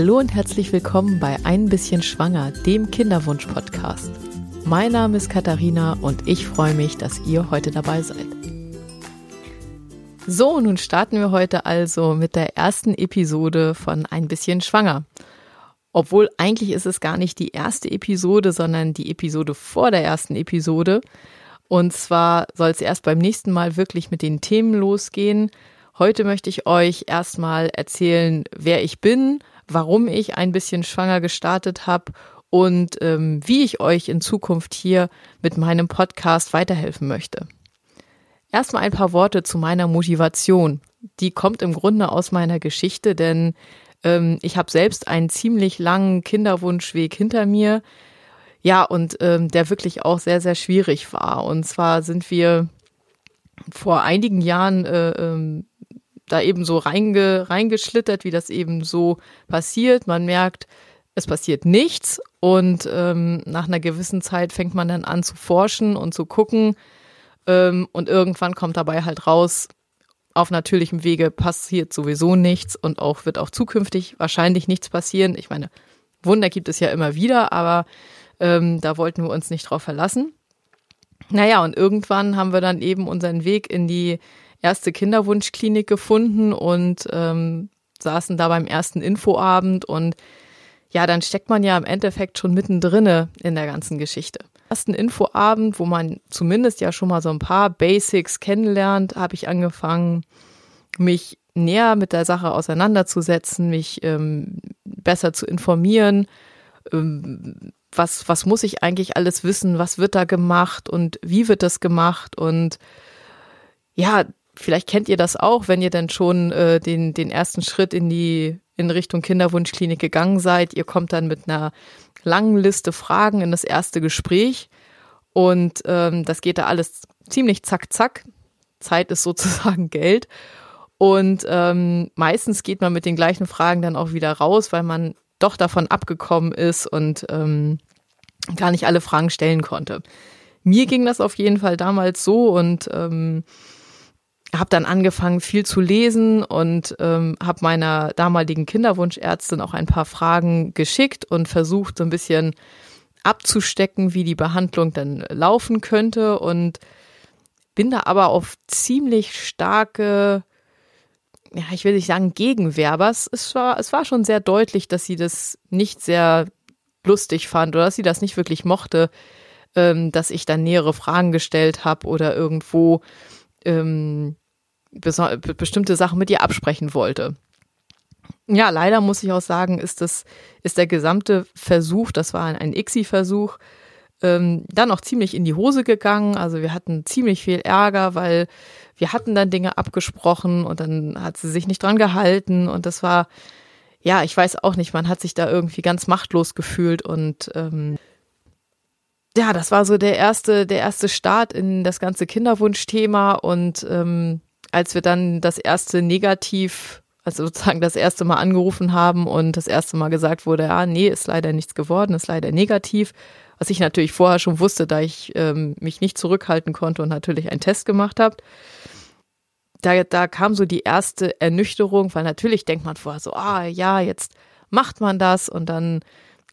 Hallo und herzlich willkommen bei Ein bisschen Schwanger, dem Kinderwunsch-Podcast. Mein Name ist Katharina und ich freue mich, dass ihr heute dabei seid. So, nun starten wir heute also mit der ersten Episode von Ein bisschen Schwanger. Obwohl eigentlich ist es gar nicht die erste Episode, sondern die Episode vor der ersten Episode. Und zwar soll es erst beim nächsten Mal wirklich mit den Themen losgehen. Heute möchte ich euch erstmal erzählen, wer ich bin, warum ich ein bisschen schwanger gestartet habe und ähm, wie ich euch in Zukunft hier mit meinem Podcast weiterhelfen möchte. Erstmal ein paar Worte zu meiner Motivation. Die kommt im Grunde aus meiner Geschichte, denn ähm, ich habe selbst einen ziemlich langen Kinderwunschweg hinter mir. Ja, und ähm, der wirklich auch sehr, sehr schwierig war. Und zwar sind wir vor einigen Jahren äh, ähm, da eben so reinge, reingeschlittert, wie das eben so passiert. Man merkt, es passiert nichts und ähm, nach einer gewissen Zeit fängt man dann an zu forschen und zu gucken ähm, und irgendwann kommt dabei halt raus, auf natürlichem Wege passiert sowieso nichts und auch wird auch zukünftig wahrscheinlich nichts passieren. Ich meine, Wunder gibt es ja immer wieder, aber ähm, da wollten wir uns nicht drauf verlassen. Naja, und irgendwann haben wir dann eben unseren Weg in die erste Kinderwunschklinik gefunden und ähm, saßen da beim ersten Infoabend und ja, dann steckt man ja im Endeffekt schon mittendrinne in der ganzen Geschichte. Ersten Infoabend, wo man zumindest ja schon mal so ein paar Basics kennenlernt, habe ich angefangen, mich näher mit der Sache auseinanderzusetzen, mich ähm, besser zu informieren. Ähm, was, was muss ich eigentlich alles wissen? Was wird da gemacht und wie wird das gemacht? Und ja, vielleicht kennt ihr das auch, wenn ihr dann schon äh, den, den ersten Schritt in die in Richtung Kinderwunschklinik gegangen seid. Ihr kommt dann mit einer langen Liste Fragen in das erste Gespräch und ähm, das geht da alles ziemlich zack, zack. Zeit ist sozusagen Geld. Und ähm, meistens geht man mit den gleichen Fragen dann auch wieder raus, weil man doch davon abgekommen ist und ähm, gar nicht alle Fragen stellen konnte. Mir ging das auf jeden Fall damals so und ähm, habe dann angefangen, viel zu lesen und ähm, habe meiner damaligen Kinderwunschärztin auch ein paar Fragen geschickt und versucht, so ein bisschen abzustecken, wie die Behandlung dann laufen könnte und bin da aber auf ziemlich starke, ja, ich will nicht sagen Gegenwerbers. Es war, es war schon sehr deutlich, dass sie das nicht sehr lustig fand oder dass sie das nicht wirklich mochte, ähm, dass ich dann nähere Fragen gestellt habe oder irgendwo ähm, bestimmte Sachen mit ihr absprechen wollte. Ja, leider muss ich auch sagen, ist das, ist der gesamte Versuch, das war ein, ICSI-Versuch, ähm, dann auch ziemlich in die Hose gegangen. Also wir hatten ziemlich viel Ärger, weil wir hatten dann Dinge abgesprochen und dann hat sie sich nicht dran gehalten und das war, ja, ich weiß auch nicht, man hat sich da irgendwie ganz machtlos gefühlt und ähm, ja, das war so der erste, der erste Start in das ganze Kinderwunschthema und ähm, als wir dann das erste Negativ, also sozusagen das erste Mal angerufen haben und das erste Mal gesagt wurde, ja, nee, ist leider nichts geworden, ist leider negativ, was ich natürlich vorher schon wusste, da ich ähm, mich nicht zurückhalten konnte und natürlich einen Test gemacht habe. Da, da kam so die erste Ernüchterung, weil natürlich denkt man vorher so, ah ja, jetzt macht man das und dann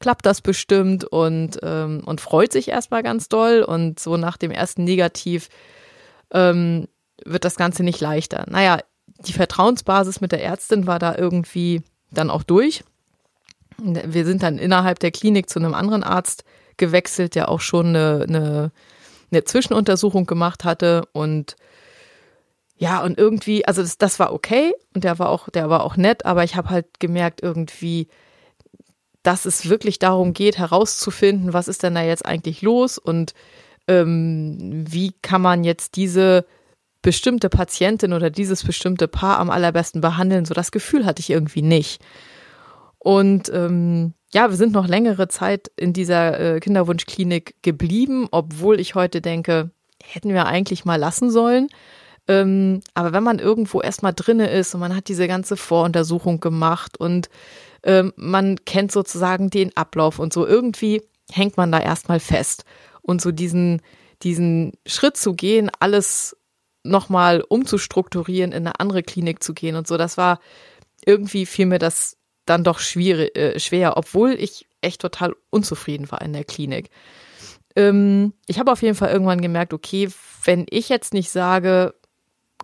klappt das bestimmt und, ähm, und freut sich erstmal ganz doll. Und so nach dem ersten Negativ ähm, wird das Ganze nicht leichter. Naja, die Vertrauensbasis mit der Ärztin war da irgendwie dann auch durch. Wir sind dann innerhalb der Klinik zu einem anderen Arzt gewechselt, der auch schon eine, eine, eine Zwischenuntersuchung gemacht hatte und ja, und irgendwie, also das, das war okay und der war auch, der war auch nett, aber ich habe halt gemerkt, irgendwie, dass es wirklich darum geht, herauszufinden, was ist denn da jetzt eigentlich los und ähm, wie kann man jetzt diese bestimmte Patientin oder dieses bestimmte Paar am allerbesten behandeln. So das Gefühl hatte ich irgendwie nicht. Und ähm, ja, wir sind noch längere Zeit in dieser äh, Kinderwunschklinik geblieben, obwohl ich heute denke, hätten wir eigentlich mal lassen sollen. Ähm, aber wenn man irgendwo erstmal drinne ist und man hat diese ganze Voruntersuchung gemacht und ähm, man kennt sozusagen den Ablauf und so, irgendwie hängt man da erstmal fest. Und so diesen, diesen Schritt zu gehen, alles nochmal umzustrukturieren, in eine andere Klinik zu gehen und so. Das war irgendwie fiel mir das dann doch schwierig, äh, schwer, obwohl ich echt total unzufrieden war in der Klinik. Ähm, ich habe auf jeden Fall irgendwann gemerkt, okay, wenn ich jetzt nicht sage,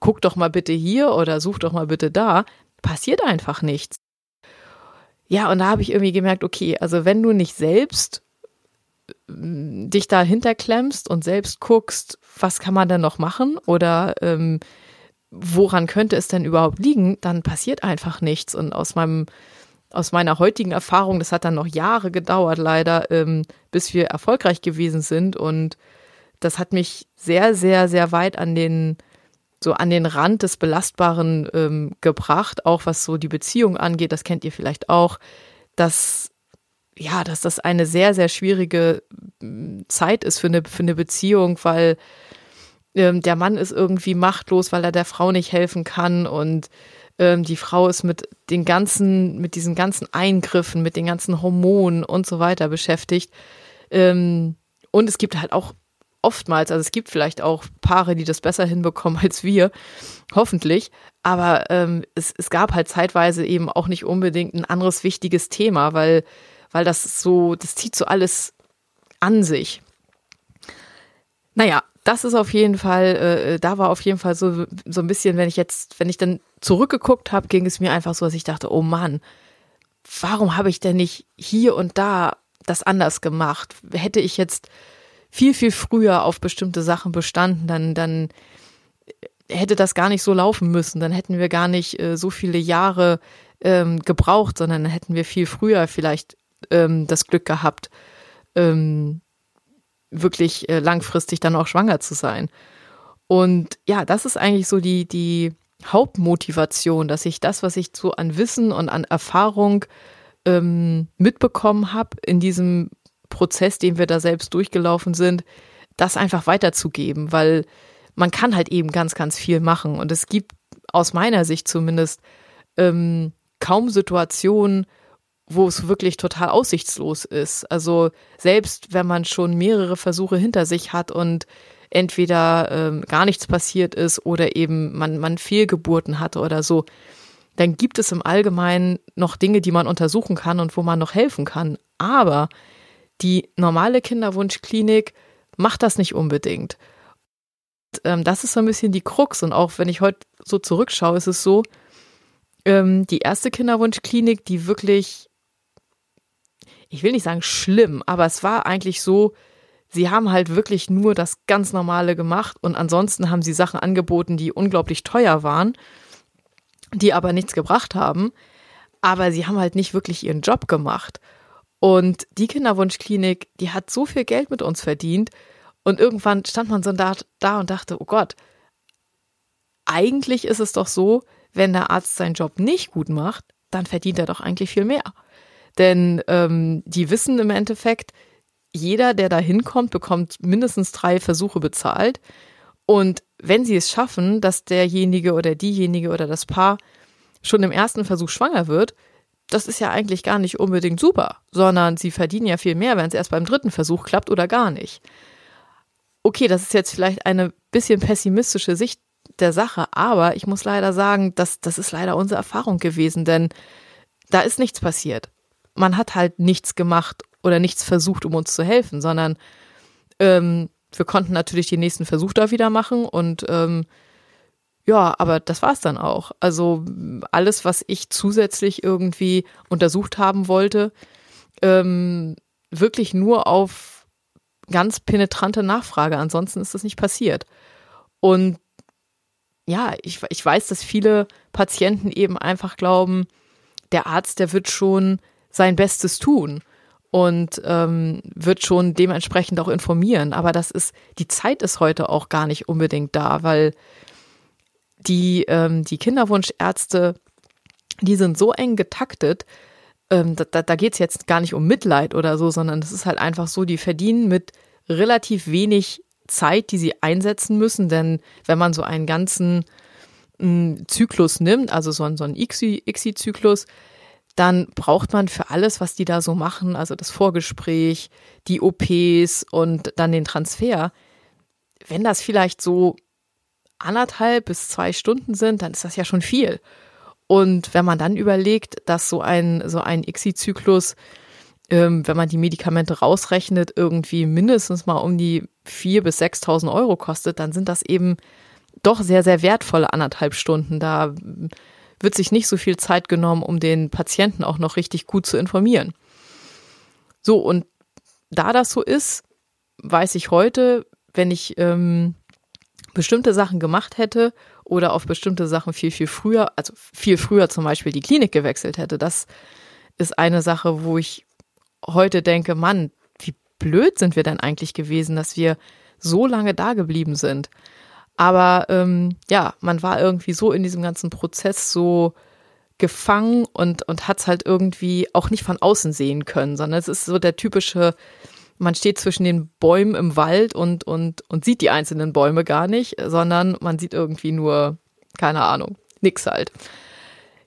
guck doch mal bitte hier oder such doch mal bitte da, passiert einfach nichts. Ja, und da habe ich irgendwie gemerkt, okay, also wenn du nicht selbst dich dahinter klemmst und selbst guckst, was kann man denn noch machen oder ähm, woran könnte es denn überhaupt liegen, dann passiert einfach nichts. Und aus meinem aus meiner heutigen Erfahrung, das hat dann noch Jahre gedauert, leider, ähm, bis wir erfolgreich gewesen sind. Und das hat mich sehr, sehr, sehr weit an den, so an den Rand des Belastbaren ähm, gebracht, auch was so die Beziehung angeht. Das kennt ihr vielleicht auch, dass ja, dass das eine sehr, sehr schwierige mm, Zeit ist für eine, für eine Beziehung, weil ähm, der Mann ist irgendwie machtlos, weil er der Frau nicht helfen kann und ähm, die Frau ist mit den ganzen, mit diesen ganzen Eingriffen, mit den ganzen Hormonen und so weiter beschäftigt. Ähm, und es gibt halt auch oftmals, also es gibt vielleicht auch Paare, die das besser hinbekommen als wir, hoffentlich. Aber ähm, es, es gab halt zeitweise eben auch nicht unbedingt ein anderes wichtiges Thema, weil, weil das so, das zieht so alles an sich. Naja, das ist auf jeden Fall, äh, da war auf jeden Fall so, so ein bisschen, wenn ich jetzt, wenn ich dann zurückgeguckt habe, ging es mir einfach so, dass ich dachte, oh Mann, warum habe ich denn nicht hier und da das anders gemacht? Hätte ich jetzt viel, viel früher auf bestimmte Sachen bestanden, dann, dann hätte das gar nicht so laufen müssen. Dann hätten wir gar nicht äh, so viele Jahre ähm, gebraucht, sondern dann hätten wir viel früher vielleicht ähm, das Glück gehabt, ähm, wirklich äh, langfristig dann auch schwanger zu sein. Und ja, das ist eigentlich so die, die Hauptmotivation, dass ich das, was ich so an Wissen und an Erfahrung ähm, mitbekommen habe in diesem Prozess, den wir da selbst durchgelaufen sind, das einfach weiterzugeben, weil man kann halt eben ganz, ganz viel machen. Und es gibt aus meiner Sicht zumindest ähm, kaum Situationen, wo es wirklich total aussichtslos ist. Also selbst wenn man schon mehrere Versuche hinter sich hat und entweder ähm, gar nichts passiert ist oder eben man, man Fehlgeburten hatte oder so, dann gibt es im Allgemeinen noch Dinge, die man untersuchen kann und wo man noch helfen kann. Aber die normale Kinderwunschklinik macht das nicht unbedingt. Und, ähm, das ist so ein bisschen die Krux. Und auch wenn ich heute so zurückschaue, ist es so, ähm, die erste Kinderwunschklinik, die wirklich ich will nicht sagen schlimm, aber es war eigentlich so, sie haben halt wirklich nur das ganz Normale gemacht und ansonsten haben sie Sachen angeboten, die unglaublich teuer waren, die aber nichts gebracht haben. Aber sie haben halt nicht wirklich ihren Job gemacht. Und die Kinderwunschklinik, die hat so viel Geld mit uns verdient. Und irgendwann stand man so da, da und dachte, oh Gott, eigentlich ist es doch so, wenn der Arzt seinen Job nicht gut macht, dann verdient er doch eigentlich viel mehr. Denn ähm, die wissen im Endeffekt, jeder, der da hinkommt, bekommt mindestens drei Versuche bezahlt. Und wenn sie es schaffen, dass derjenige oder diejenige oder das Paar schon im ersten Versuch schwanger wird, das ist ja eigentlich gar nicht unbedingt super, sondern sie verdienen ja viel mehr, wenn es erst beim dritten Versuch klappt oder gar nicht. Okay, das ist jetzt vielleicht eine bisschen pessimistische Sicht der Sache, aber ich muss leider sagen, dass das ist leider unsere Erfahrung gewesen, denn da ist nichts passiert man hat halt nichts gemacht oder nichts versucht, um uns zu helfen, sondern ähm, wir konnten natürlich den nächsten Versuch da wieder machen und ähm, ja, aber das war es dann auch. Also alles, was ich zusätzlich irgendwie untersucht haben wollte, ähm, wirklich nur auf ganz penetrante Nachfrage. Ansonsten ist das nicht passiert. Und ja, ich, ich weiß, dass viele Patienten eben einfach glauben, der Arzt, der wird schon sein Bestes tun und ähm, wird schon dementsprechend auch informieren. Aber das ist, die Zeit ist heute auch gar nicht unbedingt da, weil die, ähm, die Kinderwunschärzte, die sind so eng getaktet, ähm, da, da geht es jetzt gar nicht um Mitleid oder so, sondern es ist halt einfach so, die verdienen mit relativ wenig Zeit, die sie einsetzen müssen, denn wenn man so einen ganzen m, hm, Zyklus nimmt, also so, so einen ICSI-Zyklus, dann braucht man für alles, was die da so machen, also das Vorgespräch, die OPs und dann den Transfer, wenn das vielleicht so anderthalb bis zwei Stunden sind, dann ist das ja schon viel. Und wenn man dann überlegt, dass so ein, so ein ICSI-Zyklus, ähm, wenn man die Medikamente rausrechnet, irgendwie mindestens mal um die 4.000 bis 6.000 Euro kostet, dann sind das eben doch sehr, sehr wertvolle anderthalb Stunden. Da wird sich nicht so viel Zeit genommen, um den Patienten auch noch richtig gut zu informieren. So, und da das so ist, weiß ich heute, wenn ich ähm, bestimmte Sachen gemacht hätte oder auf bestimmte Sachen viel, viel früher, also viel früher zum Beispiel die Klinik gewechselt hätte, das ist eine Sache, wo ich heute denke, Mann, wie blöd sind wir denn eigentlich gewesen, dass wir so lange da geblieben sind. Aber ähm, ja, man war irgendwie so in diesem ganzen Prozess so gefangen und, und hat es halt irgendwie auch nicht von außen sehen können, sondern es ist so der typische, man steht zwischen den Bäumen im Wald und, und, und sieht die einzelnen Bäume gar nicht, sondern man sieht irgendwie nur, keine Ahnung, nix halt.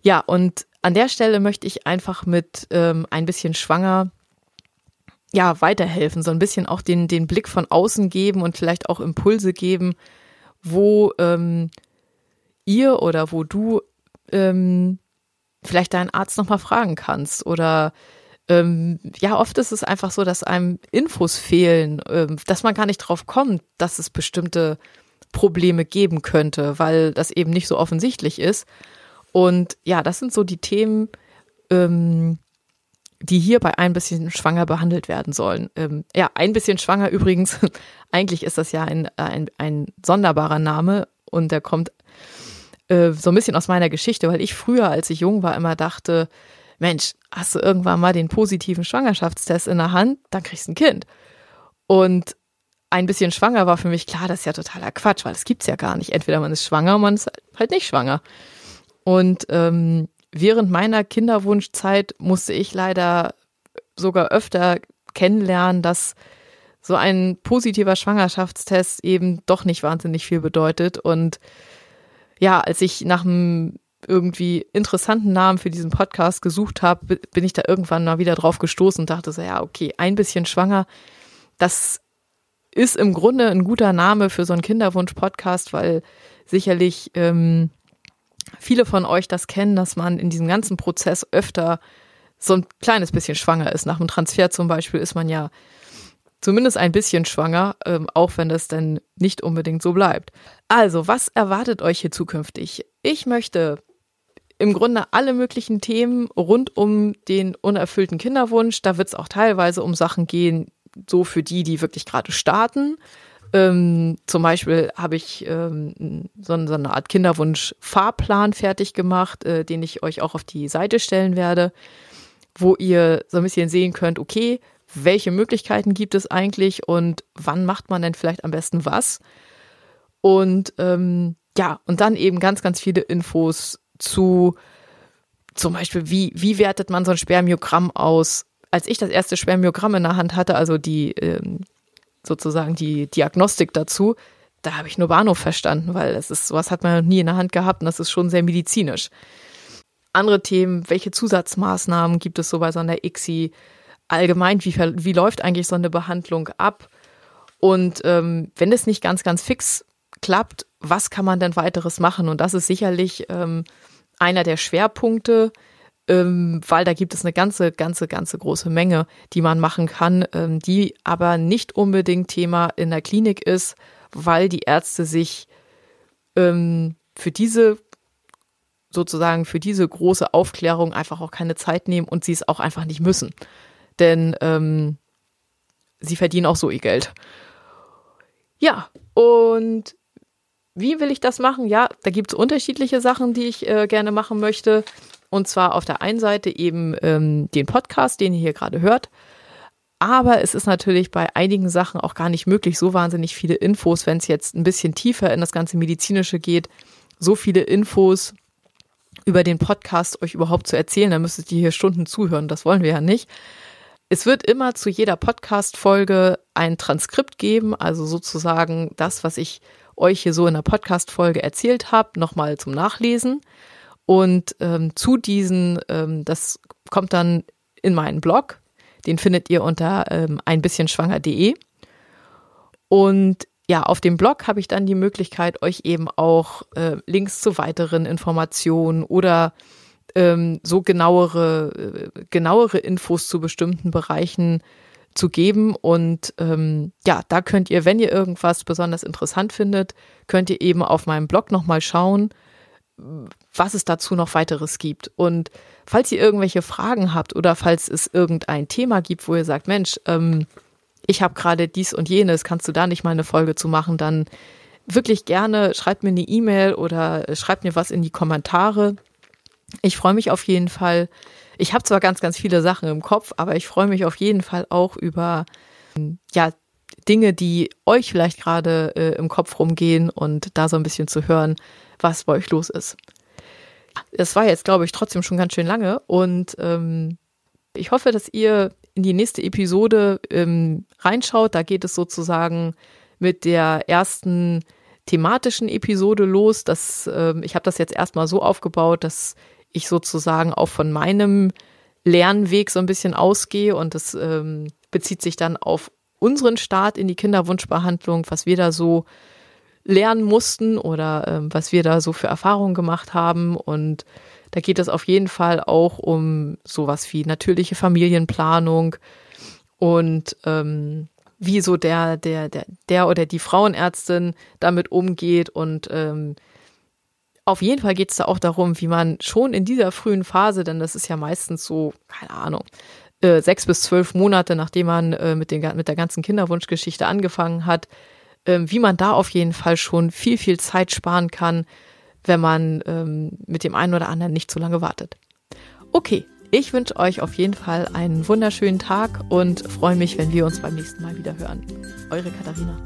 Ja, und an der Stelle möchte ich einfach mit ähm, ein bisschen schwanger ja, weiterhelfen, so ein bisschen auch den, den Blick von außen geben und vielleicht auch Impulse geben, wo ähm, ihr oder wo du ähm, vielleicht deinen Arzt nochmal fragen kannst oder ähm, ja, oft ist es einfach so, dass einem Infos fehlen, ähm, dass man gar nicht drauf kommt, dass es bestimmte Probleme geben könnte, weil das eben nicht so offensichtlich ist. Und ja, das sind so die Themen, ähm, die hier bei ein bisschen schwanger behandelt werden sollen. Ähm, ja, ein bisschen schwanger übrigens, eigentlich ist das ja ein, ein, ein sonderbarer Name und der kommt äh, so ein bisschen aus meiner Geschichte, weil ich früher, als ich jung war, immer dachte, Mensch, hast du irgendwann mal den positiven Schwangerschaftstest in der Hand, dann kriegst du ein Kind. Und ein bisschen schwanger war für mich klar, das ist ja totaler Quatsch, weil das gibt's ja gar nicht. Entweder man ist schwanger, man ist halt nicht schwanger. Und ähm, während meiner Kinderwunschzeit musste ich leider sogar öfter kennenlernen, dass so ein positiver Schwangerschaftstest eben doch nicht wahnsinnig viel bedeutet. Und ja, als ich nach einem irgendwie interessanten Namen für diesen Podcast gesucht habe, bin ich da irgendwann mal wieder drauf gestoßen und dachte so, ja, okay, ein bisschen schwanger, das ist im Grunde ein guter Name für so einen Kinderwunsch-Podcast, weil sicherlich ähm, viele von euch das kennen, dass man in diesem ganzen Prozess öfter so ein kleines bisschen schwanger ist. Nach dem Transfer zum Beispiel ist man ja zumindest ein bisschen schwanger, ähm, auch wenn das dann nicht unbedingt so bleibt. Also, was erwartet euch hier zukünftig? Ich möchte im Grunde alle möglichen Themen rund um den unerfüllten Kinderwunsch. Da wird es auch teilweise um Sachen gehen, so für die, die wirklich gerade starten. Ähm, zum Beispiel habe ich ähm, so, so, eine Art Kinderwunsch-Fahrplan fertig gemacht, äh, den ich euch auch auf die Seite stellen werde, wo ihr so ein bisschen sehen könnt, okay, welche Möglichkeiten gibt es eigentlich und wann macht man denn vielleicht am besten was? Und ähm, ja, und dann eben ganz, ganz viele Infos zu zum Beispiel, wie, wie wertet man so ein Spermiogramm aus? Als ich das erste Spermiogramm in der Hand hatte, also die ähm, sozusagen die Diagnostik dazu, da habe ich nur Bahnhof verstanden, weil das ist, sowas hat man nie in der Hand gehabt und das ist schon sehr medizinisch. Andere Themen, welche Zusatzmaßnahmen gibt es so bei so einer ICSI? Allgemein, wie, wie läuft eigentlich so eine Behandlung ab? Und ähm, wenn es nicht ganz, ganz fix klappt, was kann man denn weiteres machen? Und das ist sicherlich ähm, einer der Schwerpunkte, ähm, weil da gibt es eine ganze, ganze, ganze große Menge, die man machen kann, ähm, die aber nicht unbedingt Thema in der Klinik ist, weil die Ärzte sich ähm, für diese sozusagen für diese große Aufklärung einfach auch keine Zeit nehmen und sie es auch einfach nicht müssen. Denn ähm, sie verdienen auch so ihr Geld. Ja, und wie will ich das machen? Ja, da gibt es unterschiedliche Sachen, die ich äh, gerne machen möchte. Und zwar auf der einen Seite eben ähm, den Podcast, den ihr hier gerade hört. Aber es ist natürlich bei einigen Sachen auch gar nicht möglich, so wahnsinnig viele Infos, wenn es jetzt ein bisschen tiefer in das ganze Medizinische geht, so viele Infos über den Podcast euch überhaupt zu erzählen. Da müsstet ihr hier Stunden zuhören. Das wollen wir ja nicht. Es wird immer zu jeder Podcast-Folge ein Transkript geben, also sozusagen das, was ich euch hier so in der Podcast-Folge erzählt habe, nochmal zum Nachlesen. Und ähm, zu diesen, ähm, das kommt dann in meinen Blog, den findet ihr unter ähm, ein bisschen schwanger.de. Und ja, auf dem Blog habe ich dann die Möglichkeit, euch eben auch äh, Links zu weiteren Informationen oder ähm, so genauere, äh, genauere Infos zu bestimmten Bereichen zu geben. Und ähm, ja, da könnt ihr, wenn ihr irgendwas besonders interessant findet, könnt ihr eben auf meinem Blog nochmal schauen, was es dazu noch weiteres gibt. Und falls ihr irgendwelche Fragen habt oder falls es irgendein Thema gibt, wo ihr sagt, Mensch, ähm, ich habe gerade dies und jenes, kannst du da nicht mal eine Folge zu machen, dann wirklich gerne schreibt mir eine E-Mail oder schreibt mir was in die Kommentare. Ich freue mich auf jeden Fall. Ich habe zwar ganz, ganz viele Sachen im Kopf, aber ich freue mich auf jeden Fall auch über ja, Dinge, die euch vielleicht gerade äh, im Kopf rumgehen und da so ein bisschen zu hören, was bei euch los ist. Es war jetzt, glaube ich, trotzdem schon ganz schön lange und ähm, ich hoffe, dass ihr in die nächste Episode ähm, reinschaut. Da geht es sozusagen mit der ersten thematischen Episode los. Das, ähm, ich habe das jetzt erstmal so aufgebaut, dass ich sozusagen auch von meinem Lernweg so ein bisschen ausgehe und das ähm, bezieht sich dann auf unseren Start in die Kinderwunschbehandlung, was wir da so lernen mussten oder ähm, was wir da so für Erfahrungen gemacht haben. Und da geht es auf jeden Fall auch um sowas wie natürliche Familienplanung und ähm, wie so der, der, der, der oder die Frauenärztin damit umgeht. Und ähm, auf jeden Fall geht es da auch darum, wie man schon in dieser frühen Phase, denn das ist ja meistens so, keine Ahnung, äh, sechs bis zwölf Monate, nachdem man äh, mit, den, mit der ganzen Kinderwunschgeschichte angefangen hat, ähm, wie man da auf jeden Fall schon viel, viel Zeit sparen kann, wenn man ähm, mit dem einen oder anderen nicht zu lange wartet. Okay, ich wünsche euch auf jeden Fall einen wunderschönen Tag und freue mich, wenn wir uns beim nächsten Mal wieder hören. Eure Katharina.